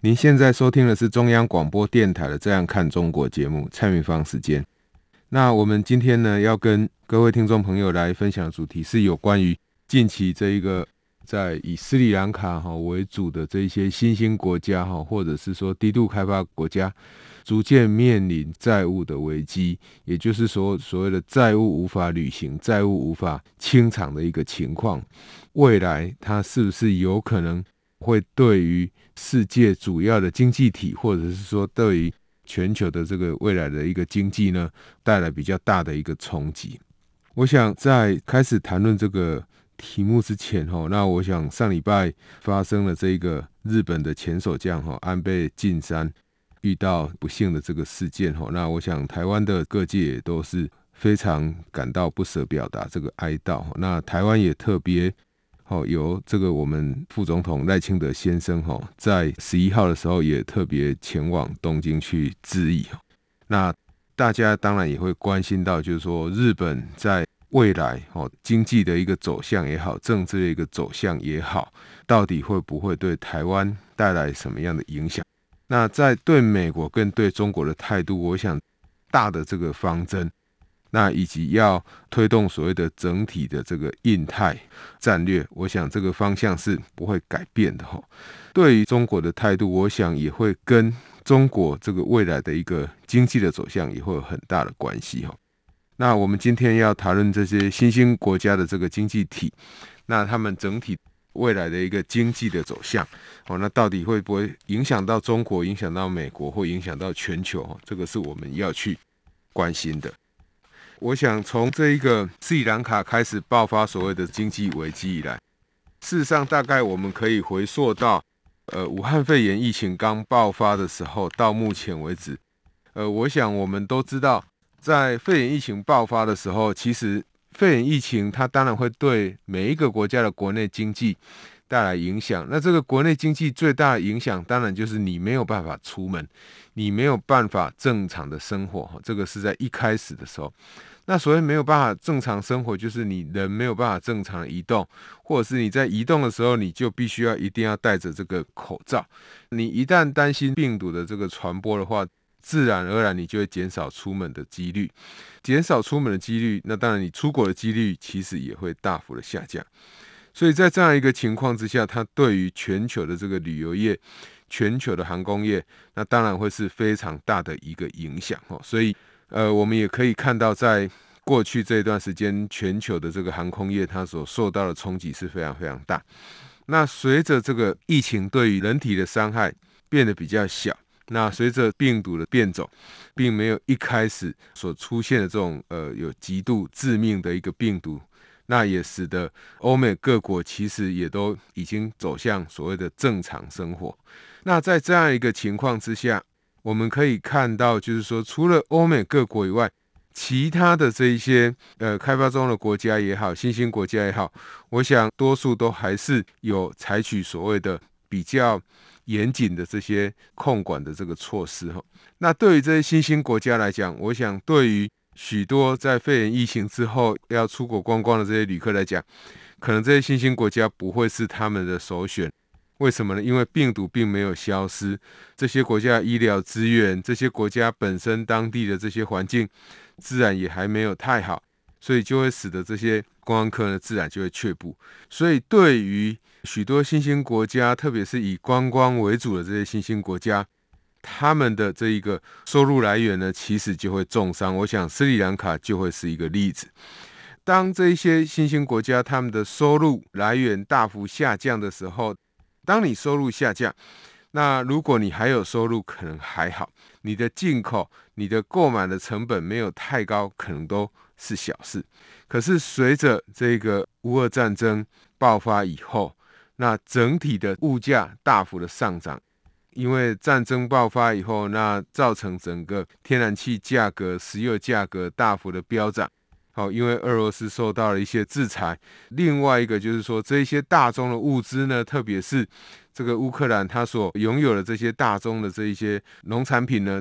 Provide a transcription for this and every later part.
您现在收听的是中央广播电台的《这样看中国》节目，蔡明芳时间。那我们今天呢，要跟各位听众朋友来分享的主题是有关于近期这一个在以斯里兰卡哈为主的这一些新兴国家哈，或者是说低度开发国家，逐渐面临债务的危机，也就是说所谓的债务无法履行、债务无法清偿的一个情况。未来它是不是有可能会对于世界主要的经济体，或者是说对于全球的这个未来的一个经济呢，带来比较大的一个冲击。我想在开始谈论这个题目之前，哈，那我想上礼拜发生了这个日本的前首相哈安倍晋三遇到不幸的这个事件，哈，那我想台湾的各界也都是非常感到不舍，表达这个哀悼。那台湾也特别。好，由这个我们副总统赖清德先生哈，在十一号的时候也特别前往东京去致意。那大家当然也会关心到，就是说日本在未来哦经济的一个走向也好，政治的一个走向也好，到底会不会对台湾带来什么样的影响？那在对美国跟对中国的态度，我想大的这个方针。那以及要推动所谓的整体的这个印太战略，我想这个方向是不会改变的哈。对于中国的态度，我想也会跟中国这个未来的一个经济的走向也会有很大的关系哈。那我们今天要讨论这些新兴国家的这个经济体，那他们整体未来的一个经济的走向，哦，那到底会不会影响到中国，影响到美国，或影响到全球？这个是我们要去关心的。我想从这一个斯里兰卡开始爆发所谓的经济危机以来，事实上大概我们可以回溯到，呃，武汉肺炎疫情刚爆发的时候，到目前为止，呃，我想我们都知道，在肺炎疫情爆发的时候，其实肺炎疫情它当然会对每一个国家的国内经济带来影响。那这个国内经济最大的影响，当然就是你没有办法出门，你没有办法正常的生活。这个是在一开始的时候。那所谓没有办法正常生活，就是你人没有办法正常移动，或者是你在移动的时候，你就必须要一定要戴着这个口罩。你一旦担心病毒的这个传播的话，自然而然你就会减少出门的几率，减少出门的几率，那当然你出国的几率其实也会大幅的下降。所以在这样一个情况之下，它对于全球的这个旅游业、全球的航空业，那当然会是非常大的一个影响哦。所以。呃，我们也可以看到，在过去这一段时间，全球的这个航空业它所受到的冲击是非常非常大。那随着这个疫情对于人体的伤害变得比较小，那随着病毒的变种，并没有一开始所出现的这种呃有极度致命的一个病毒，那也使得欧美各国其实也都已经走向所谓的正常生活。那在这样一个情况之下，我们可以看到，就是说，除了欧美各国以外，其他的这一些呃开发中的国家也好，新兴国家也好，我想多数都还是有采取所谓的比较严谨的这些控管的这个措施哈。那对于这些新兴国家来讲，我想对于许多在肺炎疫情之后要出国观光的这些旅客来讲，可能这些新兴国家不会是他们的首选。为什么呢？因为病毒并没有消失，这些国家医疗资源，这些国家本身当地的这些环境，自然也还没有太好，所以就会使得这些观光客呢，自然就会却步。所以对于许多新兴国家，特别是以观光为主的这些新兴国家，他们的这一个收入来源呢，其实就会重伤。我想斯里兰卡就会是一个例子。当这些新兴国家他们的收入来源大幅下降的时候，当你收入下降，那如果你还有收入，可能还好。你的进口、你的购买的成本没有太高，可能都是小事。可是随着这个乌俄战争爆发以后，那整体的物价大幅的上涨，因为战争爆发以后，那造成整个天然气价格、石油价格大幅的飙涨。好，因为俄罗斯受到了一些制裁。另外一个就是说，这些大宗的物资呢，特别是这个乌克兰，它所拥有的这些大宗的这一些农产品呢，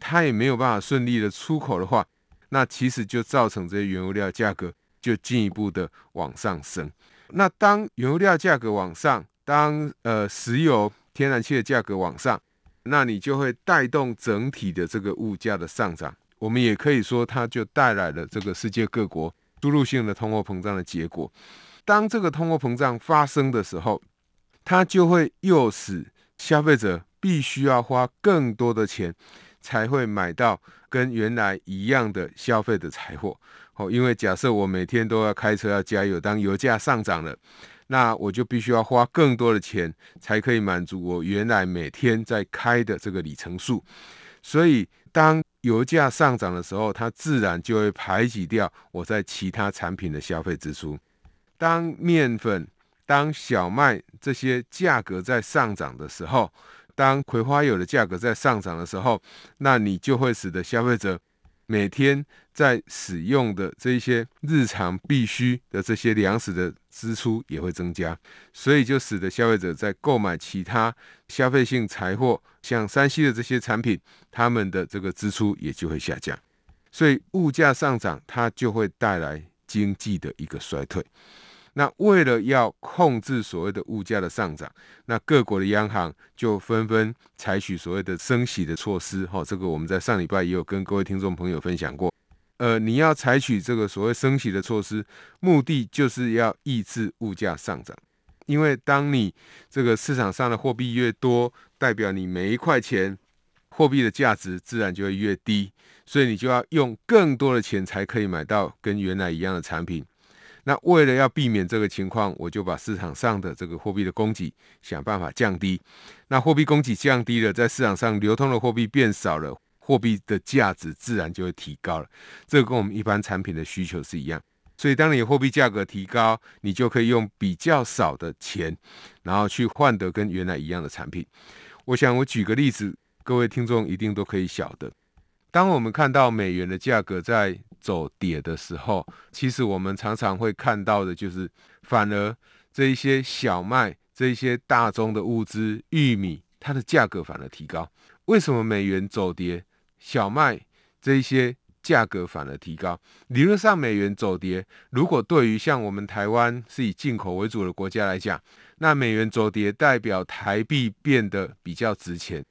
它也没有办法顺利的出口的话，那其实就造成这些原油料价格就进一步的往上升。那当原油料价格往上，当呃石油、天然气的价格往上，那你就会带动整体的这个物价的上涨。我们也可以说，它就带来了这个世界各国输入性的通货膨胀的结果。当这个通货膨胀发生的时候，它就会诱使消费者必须要花更多的钱，才会买到跟原来一样的消费的财货。哦，因为假设我每天都要开车要加油，当油价上涨了，那我就必须要花更多的钱，才可以满足我原来每天在开的这个里程数。所以，当油价上涨的时候，它自然就会排挤掉我在其他产品的消费支出。当面粉、当小麦这些价格在上涨的时候，当葵花油的价格在上涨的时候，那你就会使得消费者每天在使用的这些日常必需的这些粮食的支出也会增加，所以就使得消费者在购买其他消费性财货，像山西的这些产品，他们的这个支出也就会下降。所以物价上涨，它就会带来经济的一个衰退。那为了要控制所谓的物价的上涨，那各国的央行就纷纷采取所谓的升息的措施。哈，这个我们在上礼拜也有跟各位听众朋友分享过。呃，你要采取这个所谓升息的措施，目的就是要抑制物价上涨。因为当你这个市场上的货币越多，代表你每一块钱货币的价值自然就会越低，所以你就要用更多的钱才可以买到跟原来一样的产品。那为了要避免这个情况，我就把市场上的这个货币的供给想办法降低。那货币供给降低了，在市场上流通的货币变少了，货币的价值自然就会提高了。这跟我们一般产品的需求是一样。所以当你货币价格提高，你就可以用比较少的钱，然后去换得跟原来一样的产品。我想我举个例子，各位听众一定都可以晓得。当我们看到美元的价格在走跌的时候，其实我们常常会看到的就是，反而这一些小麦、这一些大宗的物资、玉米，它的价格反而提高。为什么美元走跌，小麦这一些价格反而提高？理论上，美元走跌，如果对于像我们台湾是以进口为主的国家来讲，那美元走跌代表台币变得比较值钱。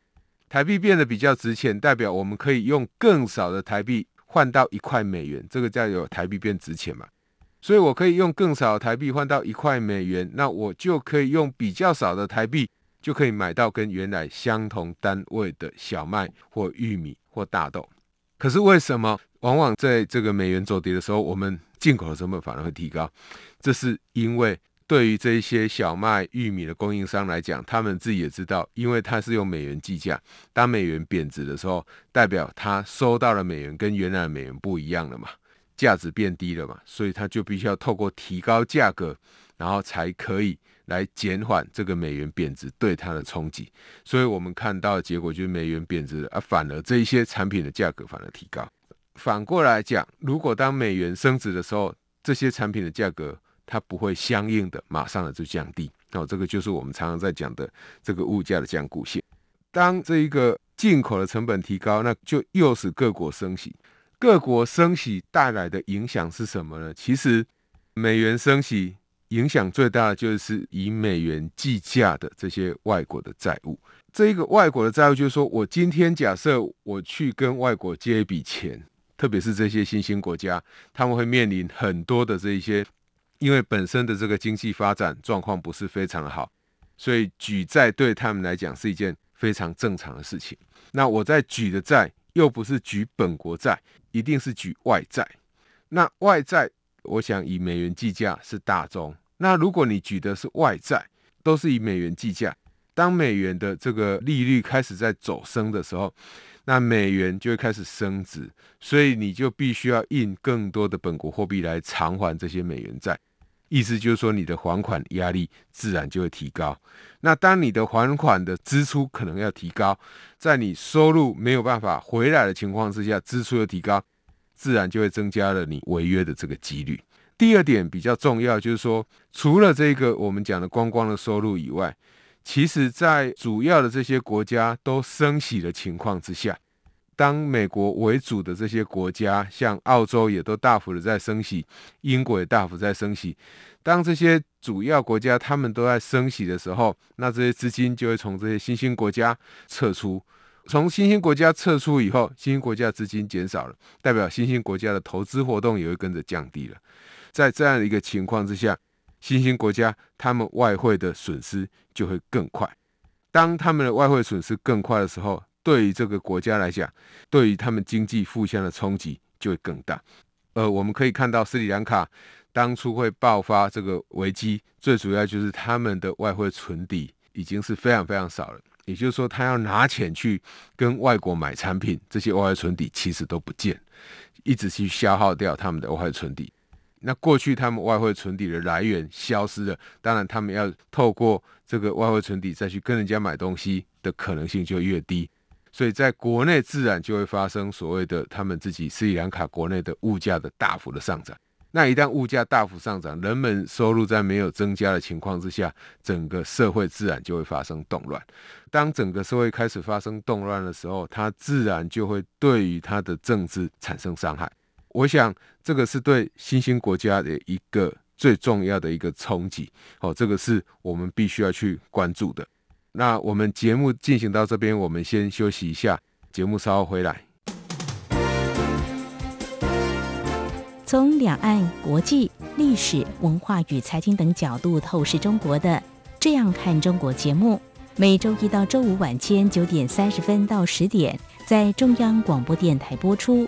台币变得比较值钱，代表我们可以用更少的台币。换到一块美元，这个叫有台币变值钱嘛？所以我可以用更少的台币换到一块美元，那我就可以用比较少的台币就可以买到跟原来相同单位的小麦或玉米或大豆。可是为什么往往在这个美元走跌的时候，我们进口的成本反而会提高？这是因为。对于这一些小麦、玉米的供应商来讲，他们自己也知道，因为他是用美元计价，当美元贬值的时候，代表他收到的美元跟原来的美元不一样了嘛，价值变低了嘛，所以他就必须要透过提高价格，然后才可以来减缓这个美元贬值对它的冲击。所以我们看到的结果就是美元贬值了，而反而这一些产品的价格反而提高。反过来讲，如果当美元升值的时候，这些产品的价格。它不会相应的马上的就降低，哦，这个就是我们常常在讲的这个物价的僵固性。当这一个进口的成本提高，那就诱使各国升息。各国升息带来的影响是什么呢？其实美元升息影响最大的就是以美元计价的这些外国的债务。这一个外国的债务就是说，我今天假设我去跟外国借一笔钱，特别是这些新兴国家，他们会面临很多的这一些。因为本身的这个经济发展状况不是非常好，所以举债对他们来讲是一件非常正常的事情。那我在举的债又不是举本国债，一定是举外债。那外债，我想以美元计价是大宗。那如果你举的是外债，都是以美元计价，当美元的这个利率开始在走升的时候，那美元就会开始升值，所以你就必须要印更多的本国货币来偿还这些美元债。意思就是说你的还款压力自然就会提高。那当你的还款的支出可能要提高，在你收入没有办法回来的情况之下，支出又提高，自然就会增加了你违约的这个几率。第二点比较重要，就是说除了这个我们讲的观光的收入以外，其实在主要的这些国家都升息的情况之下。当美国为主的这些国家，像澳洲也都大幅的在升息，英国也大幅在升息。当这些主要国家他们都在升息的时候，那这些资金就会从这些新兴国家撤出。从新兴国家撤出以后，新兴国家资金减少了，代表新兴国家的投资活动也会跟着降低了。在这样的一个情况之下，新兴国家他们外汇的损失就会更快。当他们的外汇损失更快的时候，对于这个国家来讲，对于他们经济互相的冲击就会更大。呃，我们可以看到斯里兰卡当初会爆发这个危机，最主要就是他们的外汇存底已经是非常非常少了。也就是说，他要拿钱去跟外国买产品，这些外汇存底其实都不见，一直去消耗掉他们的外汇存底。那过去他们外汇存底的来源消失了，当然他们要透过这个外汇存底再去跟人家买东西的可能性就越低。所以在国内自然就会发生所谓的他们自己斯里兰卡国内的物价的大幅的上涨。那一旦物价大幅上涨，人们收入在没有增加的情况之下，整个社会自然就会发生动乱。当整个社会开始发生动乱的时候，它自然就会对于它的政治产生伤害。我想这个是对新兴国家的一个最重要的一个冲击。哦，这个是我们必须要去关注的。那我们节目进行到这边，我们先休息一下，节目稍后回来。从两岸、国际、历史文化与财经等角度透视中国的《这样看中国》节目，每周一到周五晚间九点三十分到十点在中央广播电台播出。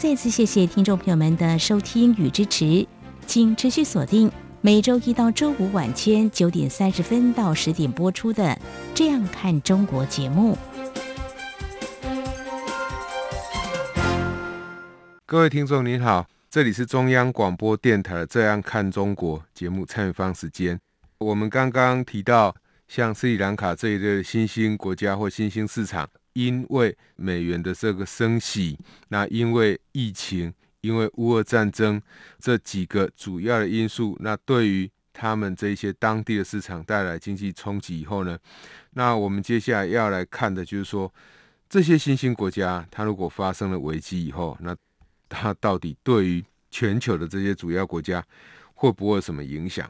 再次谢谢听众朋友们的收听与支持，请持续锁定。每周一到周五晚间九点三十分到十点播出的《这样看中国》节目。各位听众您好，这里是中央广播电台的《这样看中国》节目参与方时间。我们刚刚提到，像斯里兰卡这一类新兴国家或新兴市场，因为美元的这个升息，那因为疫情。因为乌俄战争这几个主要的因素，那对于他们这些当地的市场带来经济冲击以后呢，那我们接下来要来看的就是说，这些新兴国家它如果发生了危机以后，那它到底对于全球的这些主要国家会不会有什么影响？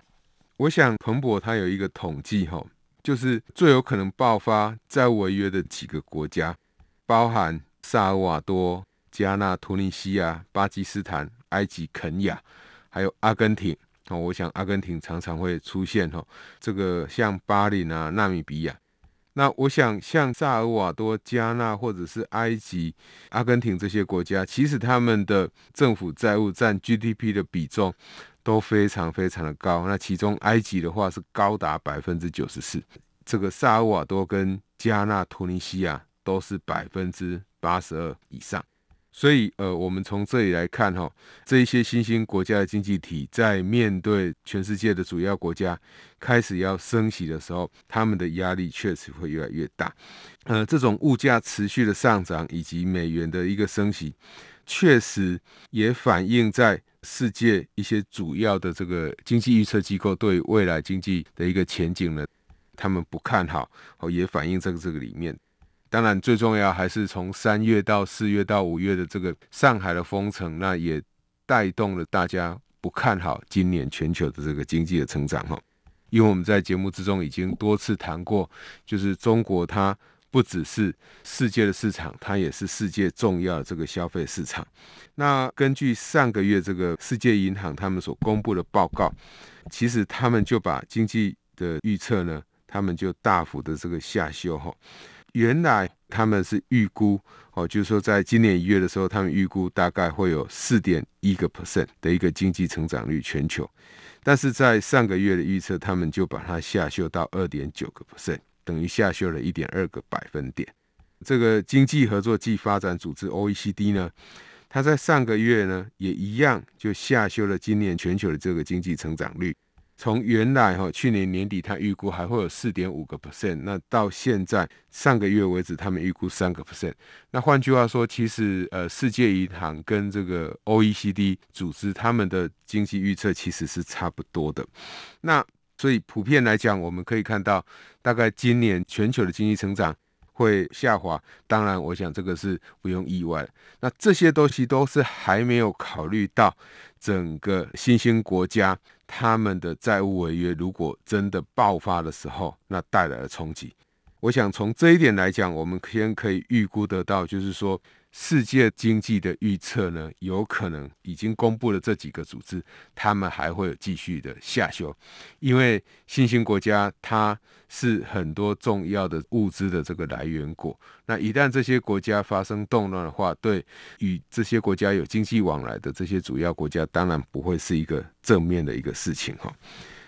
我想彭博他有一个统计哈，就是最有可能爆发债务违约的几个国家，包含萨尔瓦多。加纳、突尼西亚、巴基斯坦、埃及、肯亚，还有阿根廷。哦，我想阿根廷常常会出现哦。这个像巴林啊、纳米比亚。那我想像萨尔瓦多、加纳或者是埃及、阿根廷这些国家，其实他们的政府债务占 GDP 的比重都非常非常的高。那其中埃及的话是高达百分之九十四，这个萨尔瓦多跟加纳、突尼西亚都是百分之八十二以上。所以，呃，我们从这里来看，哈，这一些新兴国家的经济体在面对全世界的主要国家开始要升息的时候，他们的压力确实会越来越大。呃，这种物价持续的上涨以及美元的一个升息，确实也反映在世界一些主要的这个经济预测机构对未来经济的一个前景呢，他们不看好，哦，也反映在这个里面。当然，最重要还是从三月到四月到五月的这个上海的封城，那也带动了大家不看好今年全球的这个经济的成长哈。因为我们在节目之中已经多次谈过，就是中国它不只是世界的市场，它也是世界重要的这个消费市场。那根据上个月这个世界银行他们所公布的报告，其实他们就把经济的预测呢，他们就大幅的这个下修哈。原来他们是预估哦，就是说在今年一月的时候，他们预估大概会有四点一个 percent 的一个经济成长率全球，但是在上个月的预测，他们就把它下修到二点九个 percent，等于下修了一点二个百分点。这个经济合作暨发展组织 OECD 呢，它在上个月呢也一样就下修了今年全球的这个经济成长率。从原来哈去年年底他预估还会有四点五个 percent，那到现在上个月为止，他们预估三个 percent。那换句话说，其实呃世界银行跟这个 OECD 组织他们的经济预测其实是差不多的。那所以普遍来讲，我们可以看到，大概今年全球的经济成长会下滑。当然，我想这个是不用意外。那这些东西都是还没有考虑到整个新兴国家。他们的债务违约如果真的爆发的时候，那带来的冲击，我想从这一点来讲，我们先可以预估得到，就是说。世界经济的预测呢，有可能已经公布了这几个组织，他们还会继续的下修，因为新兴国家它是很多重要的物资的这个来源国，那一旦这些国家发生动乱的话，对与这些国家有经济往来的这些主要国家，当然不会是一个正面的一个事情哈。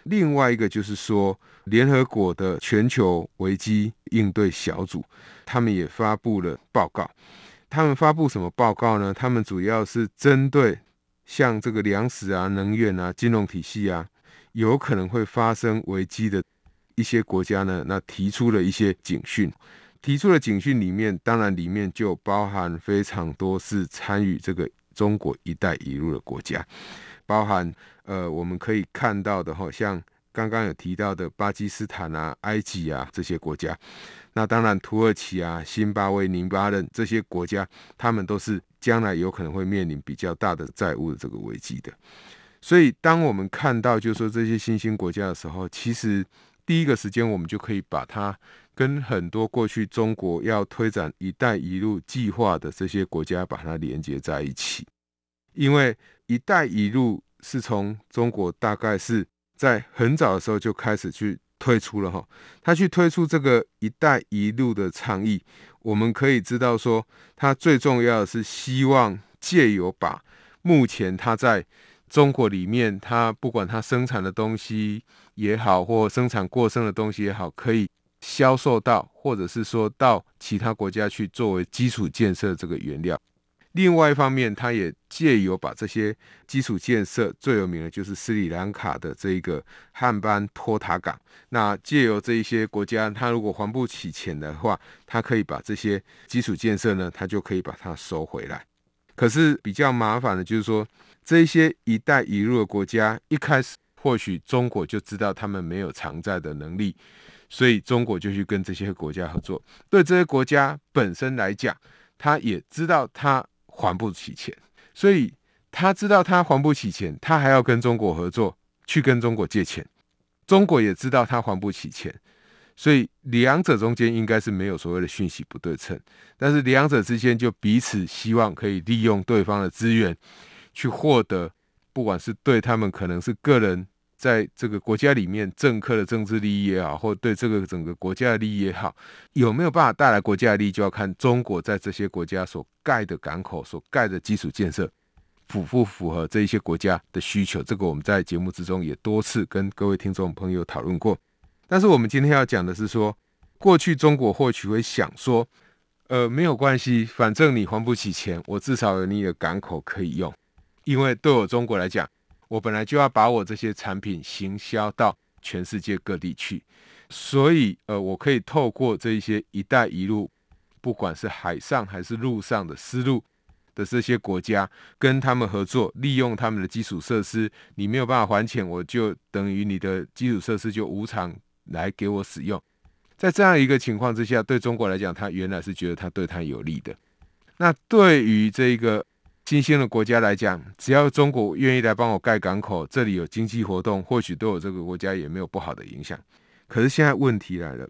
另外一个就是说，联合国的全球危机应对小组，他们也发布了报告。他们发布什么报告呢？他们主要是针对像这个粮食啊、能源啊、金融体系啊，有可能会发生危机的一些国家呢，那提出了一些警讯。提出了警讯里面，当然里面就包含非常多是参与这个中国“一带一路”的国家，包含呃，我们可以看到的，好像刚刚有提到的巴基斯坦啊、埃及啊这些国家。那当然，土耳其啊、辛巴威、宁巴嫩这些国家，他们都是将来有可能会面临比较大的债务的这个危机的。所以，当我们看到就是说这些新兴国家的时候，其实第一个时间我们就可以把它跟很多过去中国要推展“一带一路”计划的这些国家把它连接在一起，因为“一带一路”是从中国大概是在很早的时候就开始去。推出了哈，他去推出这个“一带一路”的倡议，我们可以知道说，他最重要的是希望借由把目前他在中国里面，他不管他生产的东西也好，或生产过剩的东西也好，可以销售到，或者是说到其他国家去作为基础建设这个原料。另外一方面，他也借由把这些基础建设，最有名的就是斯里兰卡的这一个汉班托塔港。那借由这一些国家，他如果还不起钱的话，他可以把这些基础建设呢，他就可以把它收回来。可是比较麻烦的就是说，这些“一带一路”的国家，一开始或许中国就知道他们没有偿债的能力，所以中国就去跟这些国家合作。对这些国家本身来讲，他也知道他。还不起钱，所以他知道他还不起钱，他还要跟中国合作，去跟中国借钱。中国也知道他还不起钱，所以两者中间应该是没有所谓的讯息不对称，但是两者之间就彼此希望可以利用对方的资源，去获得，不管是对他们可能是个人。在这个国家里面，政客的政治利益也好，或对这个整个国家的利益也好，有没有办法带来国家的利益，就要看中国在这些国家所盖的港口、所盖的基础建设符不符合这一些国家的需求。这个我们在节目之中也多次跟各位听众朋友讨论过。但是我们今天要讲的是说，过去中国或许会想说，呃，没有关系，反正你还不起钱，我至少有你的港口可以用，因为对我中国来讲。我本来就要把我这些产品行销到全世界各地去，所以呃，我可以透过这一些“一带一路”，不管是海上还是陆上的丝路的这些国家，跟他们合作，利用他们的基础设施。你没有办法还钱，我就等于你的基础设施就无偿来给我使用。在这样一个情况之下，对中国来讲，他原来是觉得他对他有利的。那对于这个。新兴的国家来讲，只要中国愿意来帮我盖港口，这里有经济活动，或许对我这个国家也没有不好的影响。可是现在问题来了，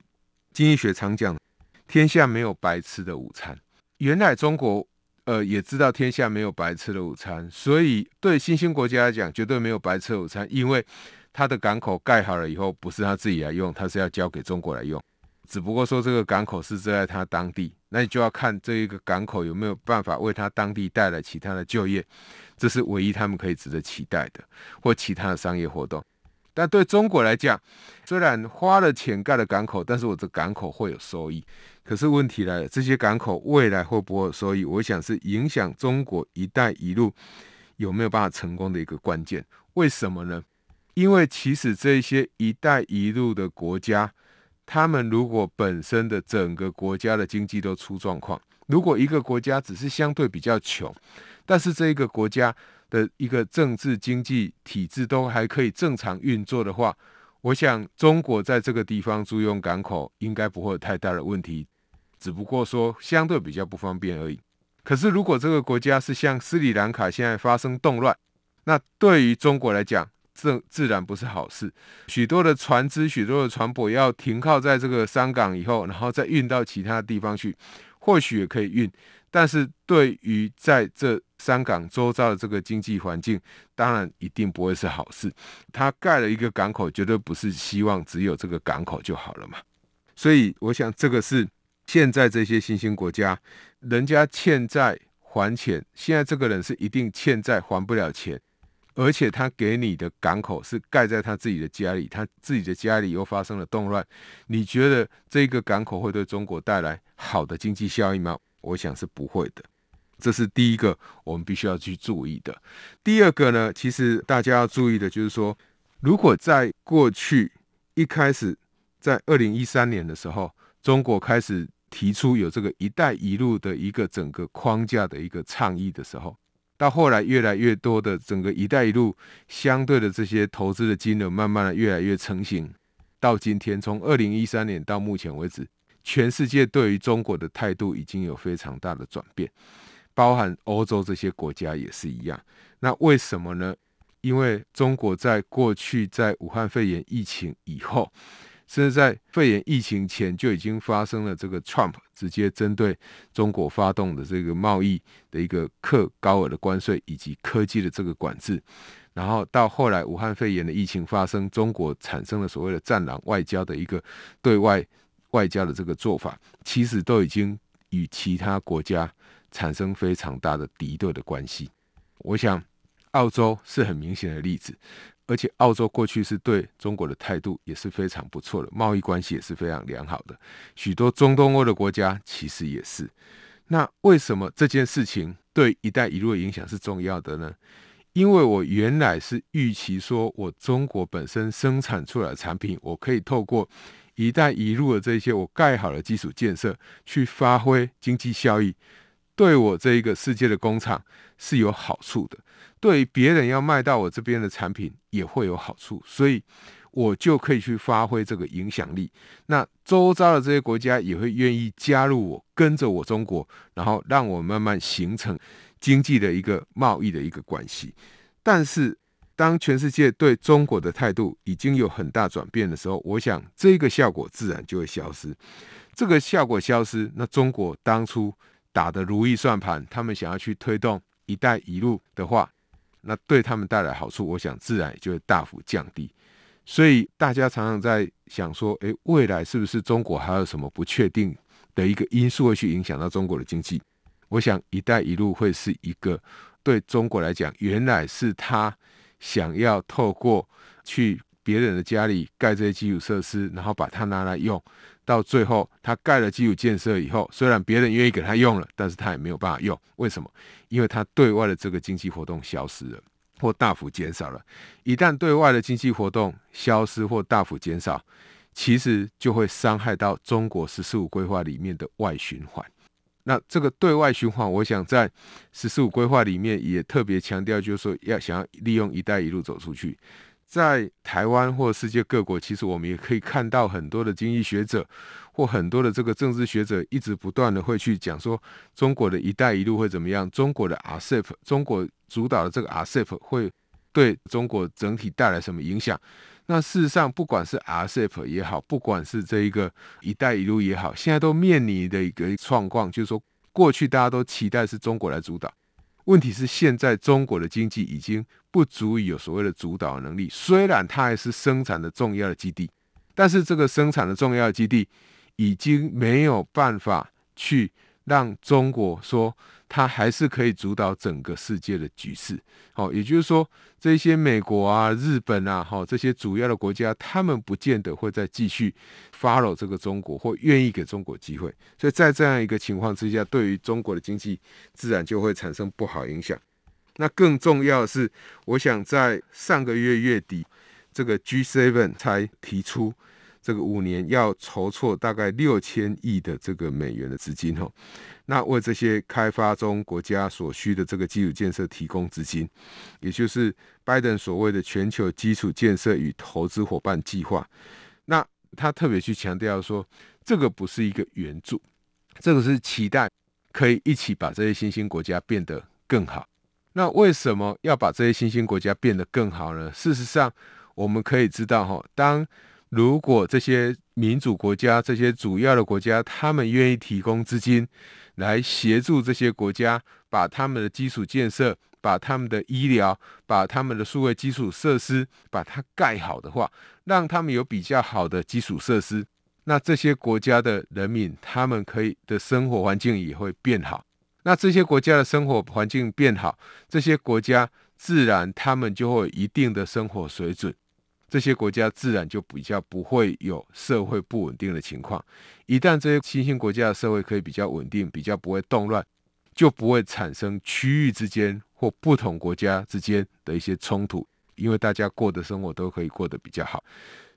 经济学常讲，天下没有白吃的午餐。原来中国呃也知道天下没有白吃的午餐，所以对新兴国家来讲，绝对没有白吃午餐，因为他的港口盖好了以后，不是他自己来用，他是要交给中国来用。只不过说这个港口是在他当地，那你就要看这一个港口有没有办法为他当地带来其他的就业，这是唯一他们可以值得期待的，或其他的商业活动。但对中国来讲，虽然花了钱盖了港口，但是我这港口会有收益。可是问题来了，这些港口未来会不会有收益？我想是影响中国“一带一路”有没有办法成功的一个关键。为什么呢？因为其实这些“一带一路”的国家。他们如果本身的整个国家的经济都出状况，如果一个国家只是相对比较穷，但是这一个国家的一个政治经济体制都还可以正常运作的话，我想中国在这个地方租用港口应该不会有太大的问题，只不过说相对比较不方便而已。可是如果这个国家是像斯里兰卡现在发生动乱，那对于中国来讲，这自然不是好事。许多的船只、许多的船舶要停靠在这个香港以后，然后再运到其他地方去，或许也可以运。但是对于在这香港周遭的这个经济环境，当然一定不会是好事。他盖了一个港口，绝对不是希望只有这个港口就好了嘛。所以，我想这个是现在这些新兴国家，人家欠债还钱，现在这个人是一定欠债还不了钱。而且他给你的港口是盖在他自己的家里，他自己的家里又发生了动乱，你觉得这个港口会对中国带来好的经济效益吗？我想是不会的。这是第一个我们必须要去注意的。第二个呢，其实大家要注意的就是说，如果在过去一开始，在二零一三年的时候，中国开始提出有这个“一带一路”的一个整个框架的一个倡议的时候。到后来，越来越多的整个“一带一路”相对的这些投资的金额，慢慢的越来越成型。到今天，从二零一三年到目前为止，全世界对于中国的态度已经有非常大的转变，包含欧洲这些国家也是一样。那为什么呢？因为中国在过去在武汉肺炎疫情以后。甚至在肺炎疫情前就已经发生了这个 Trump 直接针对中国发动的这个贸易的一个课高额的关税以及科技的这个管制，然后到后来武汉肺炎的疫情发生，中国产生了所谓的战狼外交的一个对外外交的这个做法，其实都已经与其他国家产生非常大的敌对的关系。我想澳洲是很明显的例子。而且澳洲过去是对中国的态度也是非常不错的，贸易关系也是非常良好的。许多中东欧的国家其实也是。那为什么这件事情对“一带一路”的影响是重要的呢？因为我原来是预期说，我中国本身生产出来的产品，我可以透过“一带一路”的这些我盖好的基础建设去发挥经济效益，对我这一个世界的工厂是有好处的。对别人要卖到我这边的产品也会有好处，所以我就可以去发挥这个影响力。那周遭的这些国家也会愿意加入我，跟着我中国，然后让我慢慢形成经济的一个贸易的一个关系。但是，当全世界对中国的态度已经有很大转变的时候，我想这个效果自然就会消失。这个效果消失，那中国当初打的如意算盘，他们想要去推动“一带一路”的话，那对他们带来好处，我想自然也就会大幅降低。所以大家常常在想说，诶，未来是不是中国还有什么不确定的一个因素会去影响到中国的经济？我想“一带一路”会是一个对中国来讲，原来是他想要透过去别人的家里盖这些基础设施，然后把它拿来用。到最后，他盖了基础建设以后，虽然别人愿意给他用了，但是他也没有办法用。为什么？因为他对外的这个经济活动消失了，或大幅减少了。一旦对外的经济活动消失或大幅减少，其实就会伤害到中国“十四五”规划里面的外循环。那这个对外循环，我想在“十四五”规划里面也特别强调，就是说要想要利用“一带一路”走出去。在台湾或世界各国，其实我们也可以看到很多的经济学者或很多的这个政治学者，一直不断的会去讲说，中国的一带一路会怎么样？中国的 RCEP，中国主导的这个 RCEP 会对中国整体带来什么影响？那事实上，不管是 RCEP 也好，不管是这一个一带一路也好，现在都面临的一个状况，就是说，过去大家都期待是中国来主导。问题是现在中国的经济已经不足以有所谓的主导能力，虽然它还是生产的重要的基地，但是这个生产的重要的基地已经没有办法去让中国说。它还是可以主导整个世界的局势，好，也就是说，这些美国啊、日本啊，哈，这些主要的国家，他们不见得会再继续 follow 这个中国，或愿意给中国机会。所以在这样一个情况之下，对于中国的经济，自然就会产生不好影响。那更重要的是，我想在上个月月底，这个 G7 才提出。这个五年要筹措大概六千亿的这个美元的资金哦，那为这些开发中国家所需的这个基础建设提供资金，也就是拜登所谓的全球基础建设与投资伙伴计划。那他特别去强调说，这个不是一个援助，这个是期待可以一起把这些新兴国家变得更好。那为什么要把这些新兴国家变得更好呢？事实上，我们可以知道哈，当如果这些民主国家、这些主要的国家，他们愿意提供资金来协助这些国家，把他们的基础建设、把他们的医疗、把他们的数位基础设施把它盖好的话，让他们有比较好的基础设施，那这些国家的人民，他们可以的生活环境也会变好。那这些国家的生活环境变好，这些国家自然他们就会有一定的生活水准。这些国家自然就比较不会有社会不稳定的情况。一旦这些新兴国家的社会可以比较稳定，比较不会动乱，就不会产生区域之间或不同国家之间的一些冲突，因为大家过的生活都可以过得比较好。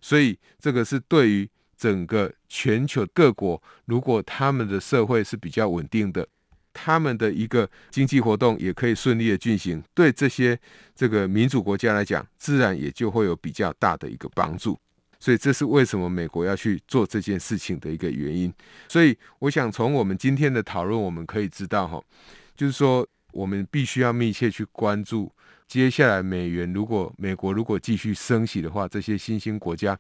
所以，这个是对于整个全球各国，如果他们的社会是比较稳定的。他们的一个经济活动也可以顺利的进行，对这些这个民主国家来讲，自然也就会有比较大的一个帮助。所以这是为什么美国要去做这件事情的一个原因。所以我想从我们今天的讨论，我们可以知道哈，就是说我们必须要密切去关注接下来美元如果美国如果继续升息的话，这些新兴国家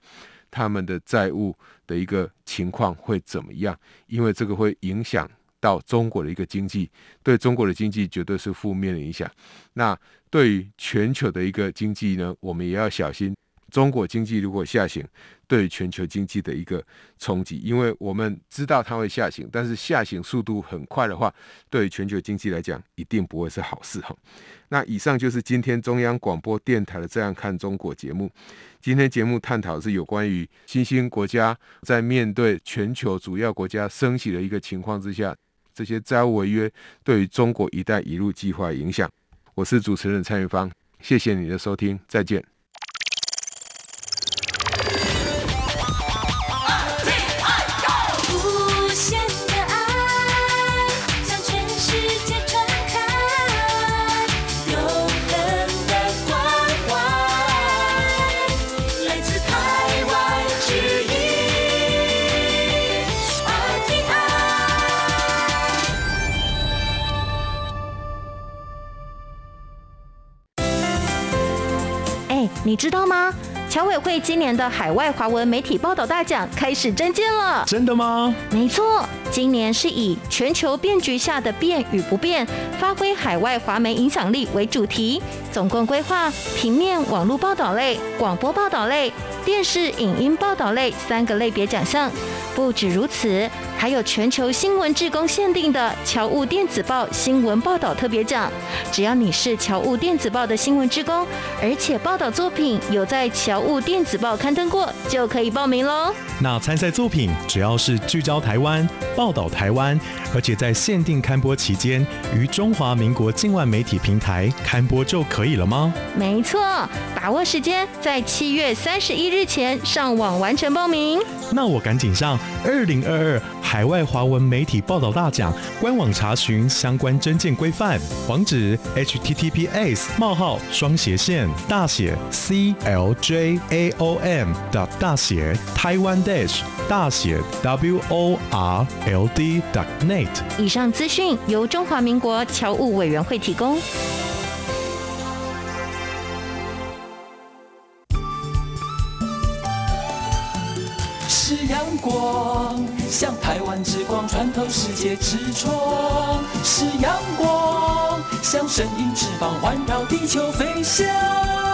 他们的债务的一个情况会怎么样？因为这个会影响。到中国的一个经济，对中国的经济绝对是负面的影响。那对于全球的一个经济呢，我们也要小心。中国经济如果下行，对全球经济的一个冲击，因为我们知道它会下行，但是下行速度很快的话，对全球经济来讲，一定不会是好事哈。那以上就是今天中央广播电台的《这样看中国》节目。今天节目探讨是有关于新兴国家在面对全球主要国家升息的一个情况之下，这些债务违约对于中国“一带一路”计划影响。我是主持人蔡玉芳，谢谢你的收听，再见。你知道吗？侨委会今年的海外华文媒体报道大奖开始征件了。真的吗？没错，今年是以全球变局下的变与不变，发挥海外华媒影响力为主题，总共规划平面、网络报道类、广播报道类、电视影音报道类三个类别奖项。不止如此。还有全球新闻志工限定的侨务电子报新闻报道特别奖，只要你是侨务电子报的新闻志工，而且报道作品有在侨务电子报刊登过，就可以报名喽。那参赛作品只要是聚焦台湾、道台湾，而且在限定刊播期间于中华民国境外媒体平台刊播就可以了吗？没错，把握时间，在七月三十一日前上网完成报名。那我赶紧上二零二二海外华文媒体报道大奖官网查询相关征件规范，网址：https: 冒号双斜线大写 cljaom 大写台湾 dash 大写 world dot net。以上资讯由中华民国侨务委员会提供。是阳光，像台湾之光穿透世界之窗；是阳光，像神鹰翅膀环绕地球飞翔。